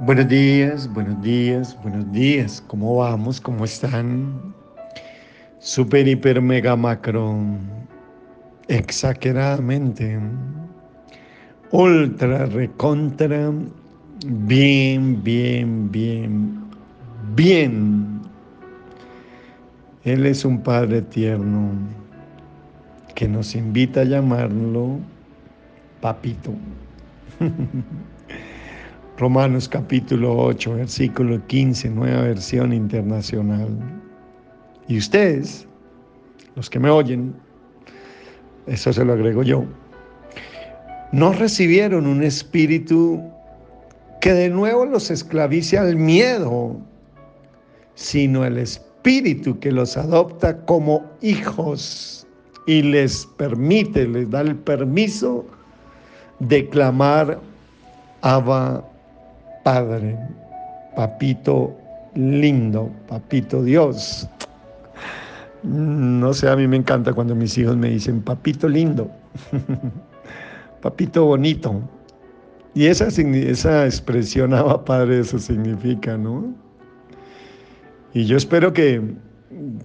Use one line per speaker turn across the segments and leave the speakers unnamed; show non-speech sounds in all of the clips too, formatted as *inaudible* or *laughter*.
Buenos días, buenos días, buenos días. ¿Cómo vamos? ¿Cómo están? Super, hiper, mega, macro. Exageradamente. Ultra, recontra. Bien, bien, bien, bien. Él es un Padre tierno que nos invita a llamarlo papito. *laughs* Romanos capítulo 8, versículo 15, nueva versión internacional. Y ustedes, los que me oyen, eso se lo agrego yo, no recibieron un espíritu que de nuevo los esclavice al miedo, sino el espíritu que los adopta como hijos y les permite, les da el permiso de clamar Abba Padre, papito lindo, papito Dios. No sé, a mí me encanta cuando mis hijos me dicen, papito lindo, *laughs* papito bonito. Y esa, esa expresión, Abba Padre, eso significa, ¿no? Y yo espero que,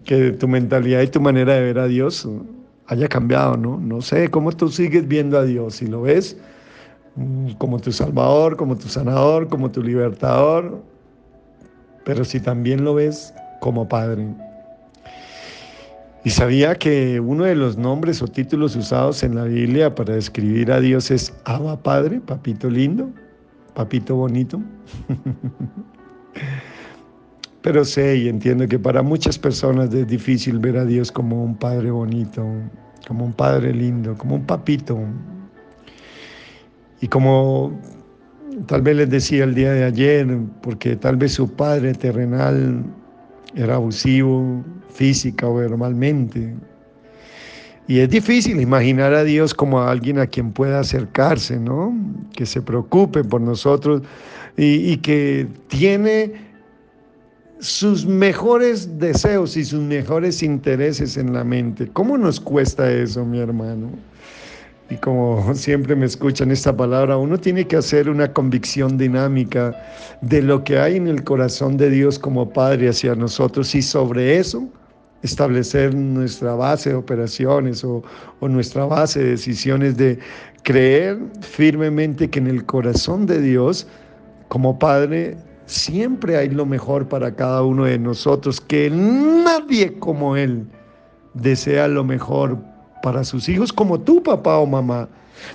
que tu mentalidad y tu manera de ver a Dios haya cambiado, ¿no? No sé cómo tú sigues viendo a Dios. Si lo ves como tu Salvador, como tu sanador, como tu libertador, pero si también lo ves como Padre. Y sabía que uno de los nombres o títulos usados en la Biblia para describir a Dios es Abba Padre, papito lindo, papito bonito. *laughs* Pero sé y entiendo que para muchas personas es difícil ver a Dios como un Padre bonito, como un Padre lindo, como un papito, y como tal vez les decía el día de ayer, porque tal vez su padre terrenal era abusivo física o verbalmente. Y es difícil imaginar a Dios como a alguien a quien pueda acercarse, ¿no? Que se preocupe por nosotros y, y que tiene sus mejores deseos y sus mejores intereses en la mente. ¿Cómo nos cuesta eso, mi hermano? Y como siempre me escuchan esta palabra, uno tiene que hacer una convicción dinámica de lo que hay en el corazón de Dios como Padre hacia nosotros y sobre eso establecer nuestra base de operaciones o, nuestra base de decisiones de creer firmemente que en el corazón de Dios como Padre siempre hay lo mejor para cada uno de nosotros, que nadie como Él desea lo mejor para sus hijos como tú, papá o mamá.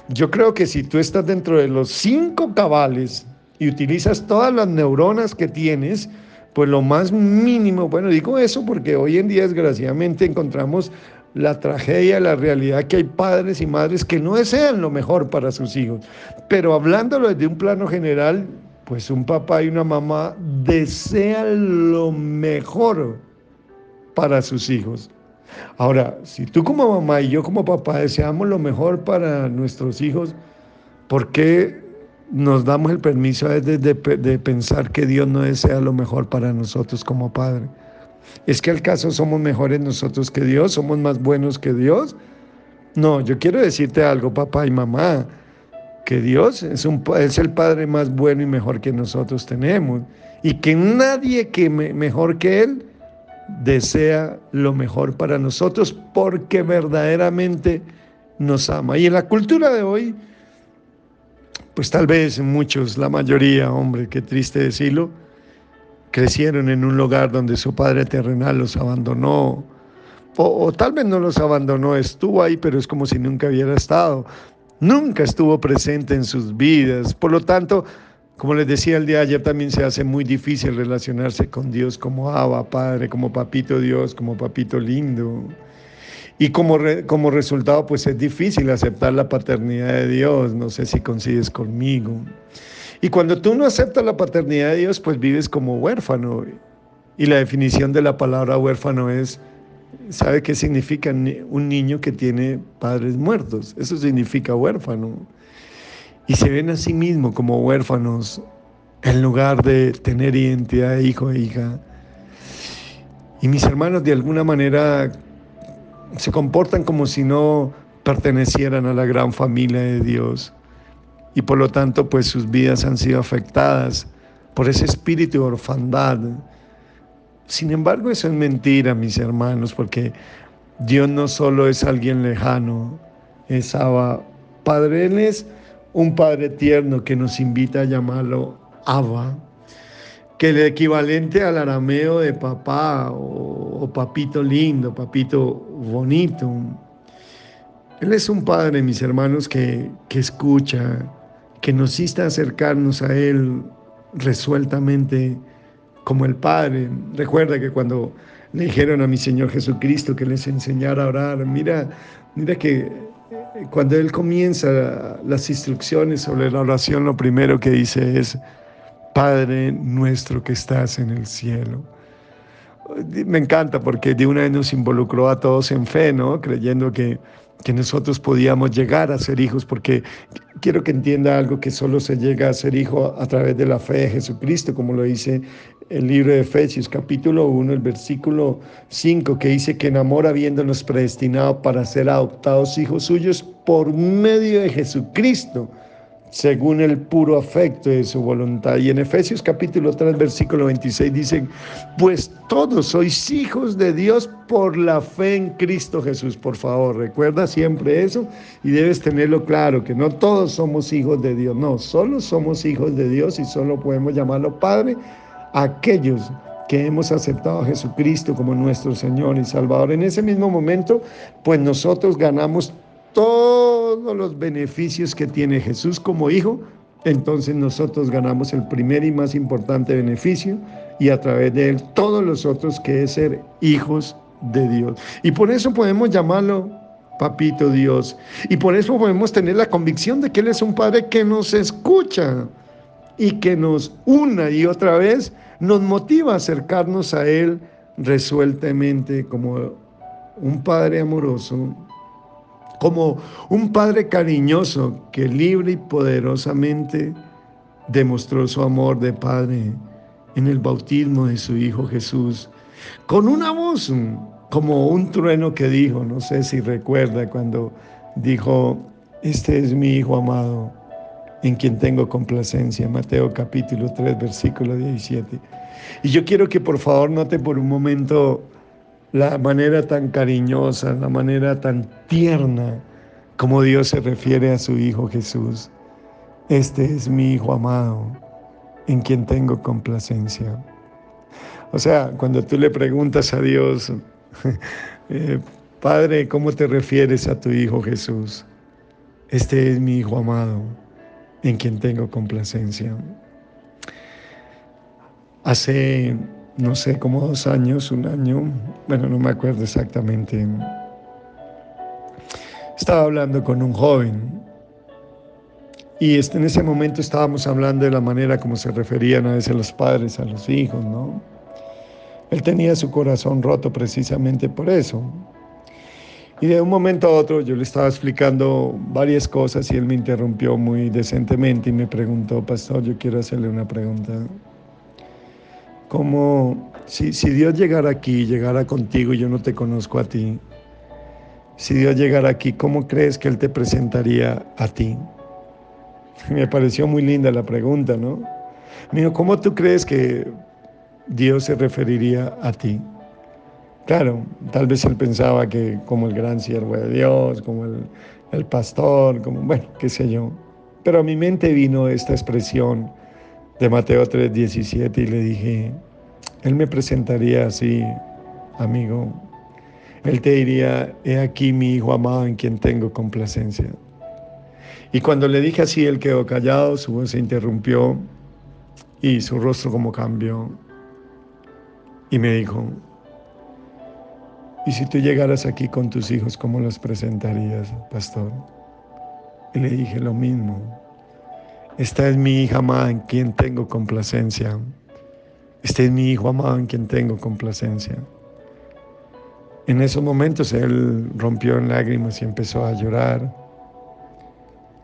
Yo creo que si tú estás dentro de los cinco cabales y utilizas todas las neuronas que tienes, pues lo más mínimo, bueno, digo eso porque hoy en día desgraciadamente encontramos la tragedia, la realidad que hay padres y madres que no desean lo mejor para sus hijos. Pero hablándolo desde un plano general, pues un papá y una mamá desean lo mejor para sus hijos. Ahora, si tú como mamá y yo como papá deseamos lo mejor para nuestros hijos, ¿por qué nos damos el permiso de, de, pensar que Dios no desea lo mejor para nosotros como padre? ¿Es que al caso somos mejores nosotros que Dios? ¿Somos más buenos que Dios? No, yo quiero decirte algo, papá y mamá, que Dios es el Padre más bueno y mejor que nosotros tenemos y que nadie que mejor que Él desea lo mejor para nosotros porque verdaderamente nos ama. Y en la cultura de hoy, pues tal vez muchos, la mayoría, hombre, qué triste decirlo, crecieron en un lugar donde su padre terrenal los abandonó, o, o, tal vez no los abandonó, estuvo ahí, pero es como si nunca hubiera estado, nunca estuvo presente en sus vidas. Por lo tanto, como les decía el día de ayer, también se hace muy difícil relacionarse con Dios como Abba, Padre, como Papito Dios, como Papito lindo. Y como, como resultado, pues es difícil aceptar la paternidad de Dios. No sé si coincides conmigo. Y cuando tú no aceptas la paternidad de Dios, pues vives como huérfano. Y la definición de la palabra huérfano es, ¿sabe qué significa un niño que tiene padres muertos? Eso significa huérfano y se ven a sí mismos como huérfanos en lugar de tener identidad de hijo e hija. Y mis hermanos de alguna manera se comportan como si no pertenecieran a la gran familia de Dios. Y por lo tanto, pues sus vidas han sido afectadas por ese espíritu de orfandad. Sin embargo, eso es mentira, mis hermanos, porque Dios no solo es alguien lejano, es Abba. Padre, Él es un Padre tierno que nos invita a llamarlo Abba, que el equivalente al arameo de papá o, papito lindo, papito bonito. Él es un Padre, mis hermanos, que, que escucha, que nos insta a acercarnos a Él resueltamente como el Padre. Recuerda que cuando le dijeron a mi Señor Jesucristo que les enseñara a orar, mira, mira que cuando Él comienza las instrucciones sobre la oración, lo primero que dice es, Padre nuestro que estás en el cielo. Me encanta porque de una vez nos involucró a todos en fe, ¿no? Creyendo que que nosotros podíamos llegar a ser hijos, porque quiero que entienda algo que solo se llega a ser hijo a través de la fe de Jesucristo, como lo dice el libro de Efesios capítulo 1, el versículo 5, que dice que en amor habiéndonos predestinado para ser adoptados hijos suyos por medio de Jesucristo según el puro afecto de su voluntad. Y en Efesios capítulo 3, versículo 26 dicen, pues todos sois hijos de Dios por la fe en Cristo Jesús. Por favor, recuerda siempre eso y debes tenerlo claro, que no todos somos hijos de Dios, no, solo somos hijos de Dios y solo podemos llamarlo Padre aquellos que hemos aceptado a Jesucristo como nuestro Señor y Salvador. En ese mismo momento, pues nosotros ganamos todos los beneficios que tiene Jesús como hijo, entonces nosotros ganamos el primer y más importante beneficio y a través de él todos los otros que es ser hijos de Dios. Y por eso podemos llamarlo papito Dios. Y por eso podemos tener la convicción de que Él es un Padre que nos escucha y que nos una y otra vez nos motiva a acercarnos a Él resueltamente como un Padre amoroso como un Padre cariñoso que libre y poderosamente demostró su amor de Padre en el bautismo de su Hijo Jesús, con una voz como un trueno que dijo, no sé si recuerda cuando dijo, este es mi Hijo amado, en quien tengo complacencia, Mateo capítulo 3, versículo 17. Y yo quiero que por favor note por un momento la manera tan cariñosa, la manera tan tierna como Dios se refiere a su Hijo Jesús. Este es mi Hijo amado, en quien tengo complacencia. O sea, cuando tú le preguntas a Dios, *laughs* eh, Padre, ¿cómo te refieres a tu Hijo Jesús? Este es mi Hijo amado, en quien tengo complacencia. Hace no sé, como dos años, un año, bueno, no me acuerdo exactamente. Estaba hablando con un joven y este, en ese momento estábamos hablando de la manera como se referían a veces los padres a los hijos, ¿no? Él tenía su corazón roto precisamente por eso. Y de un momento a otro yo le estaba explicando varias cosas y él me interrumpió muy decentemente y me preguntó, pastor, yo quiero hacerle una pregunta como si, si Dios llegara aquí, llegara contigo y yo no te conozco a ti, si Dios llegara aquí, ¿cómo crees que Él te presentaría a ti? *laughs* Me pareció muy linda la pregunta, ¿no? Mío, ¿cómo tú crees que Dios se referiría a ti? Claro, tal vez él pensaba que como el gran siervo de Dios, como el, el pastor, como, bueno, qué sé yo. Pero a mi mente vino esta expresión de Mateo 3:17 y le dije, Él me presentaría así, amigo. Él te diría, he aquí mi hijo amado en quien tengo complacencia. Y cuando le dije así, él quedó callado, su voz se interrumpió y su rostro como cambió. Y me dijo, ¿y si tú llegaras aquí con tus hijos, cómo los presentarías, pastor? Y le dije lo mismo. Esta es mi hija amada en quien tengo complacencia. Este es mi hijo amado en quien tengo complacencia. En esos momentos él rompió en lágrimas y empezó a llorar.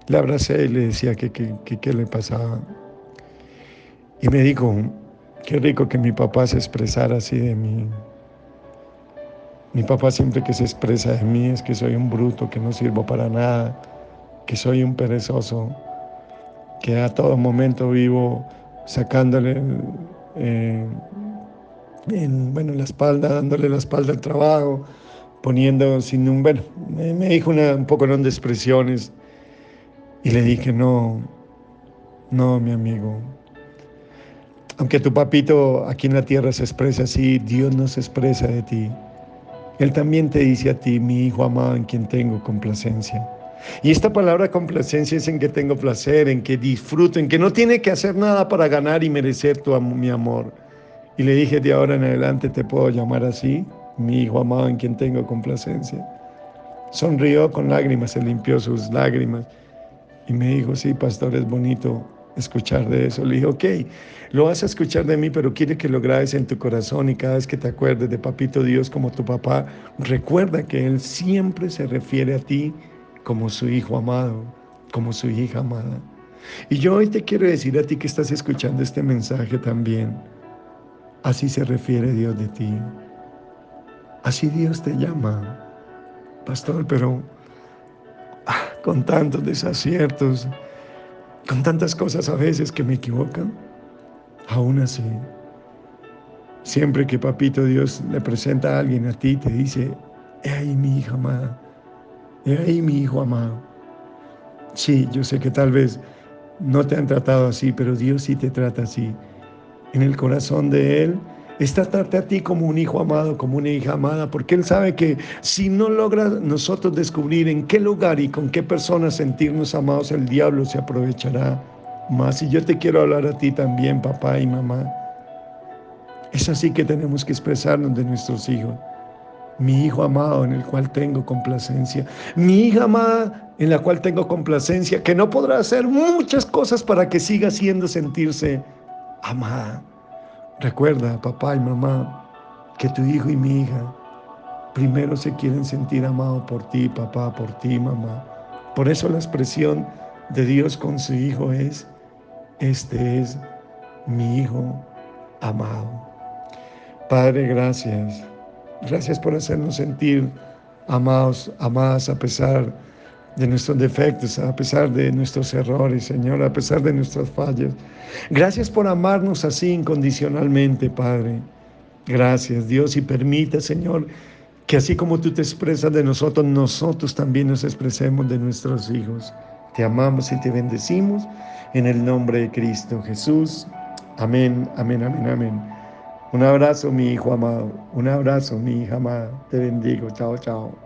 Le abracé y le decía que qué le pasaba. Y me dijo, qué rico que mi papá se expresara así de mí. Mi papá siempre que se expresa de mí es que soy un bruto, que no sirvo para nada, que soy un perezoso que a todo momento vivo sacándole eh, en, bueno, la espalda, dándole la espalda al trabajo, poniendo sin un, bueno, me, dijo un poco de expresiones y le dije, no, no, mi amigo, aunque tu papito aquí en la tierra se expresa así, Dios no se expresa de ti. Él también te dice a ti, mi hijo amado, en quien tengo complacencia. Y esta palabra complacencia es en que tengo placer, en que disfruto, en que no tiene que hacer nada para ganar y merecer tu, mi amor. Y le dije, de ahora en adelante te puedo llamar así, mi hijo amado en quien tengo complacencia. Sonrió con lágrimas, se limpió sus lágrimas y me dijo, sí, pastor, es bonito escuchar de eso. Le dije, ok, lo vas a escuchar de mí, pero quiere que lo grabes en tu corazón y cada vez que te acuerdes de Papito Dios como tu papá, recuerda que Él siempre se refiere a ti como su hijo amado, como su hija amada. Y yo hoy te quiero decir a ti que estás escuchando este mensaje también. Así se refiere Dios de ti. Así Dios te llama. Pastor, pero ah, con tantos desaciertos, con tantas cosas a veces que me equivocan, aún así, siempre que Papito Dios le presenta a alguien a ti, te dice, he ahí mi hija amada, he ahí mi hijo amado. Sí, yo sé que tal vez no te han tratado así, pero Dios sí te trata así. En el corazón de Él es tratarte a ti como un hijo amado, como una hija amada, porque Él sabe que si no logra nosotros descubrir en qué lugar y con qué personas sentirnos amados, el diablo se aprovechará más. Y yo te quiero hablar a ti también, papá y mamá. Es así que tenemos que expresarnos de nuestros hijos. Mi hijo amado en el cual tengo complacencia. Mi hija amada en la cual tengo complacencia, que no podrá hacer muchas cosas para que siga siendo sentirse amada. Recuerda, papá y mamá, que tu hijo y mi hija primero se quieren sentir amados por ti, papá, por ti, mamá. Por eso la expresión de Dios con su hijo es, este es mi hijo amado. Padre, gracias. Gracias por hacernos sentir amados, amadas a pesar de nuestros defectos, a pesar de nuestros errores, Señor, a pesar de nuestras fallas. Gracias por amarnos así incondicionalmente, Padre. Gracias, Dios, y permita, Señor, que así como tú te expresas de nosotros, nosotros también nos expresemos de nuestros hijos. Te amamos y te bendecimos en el nombre de Cristo Jesús. Amén, amén, amén, amén. Un abrazo, mi hijo amado. Un abrazo, mi hija amada. Te bendigo. Chao, chao.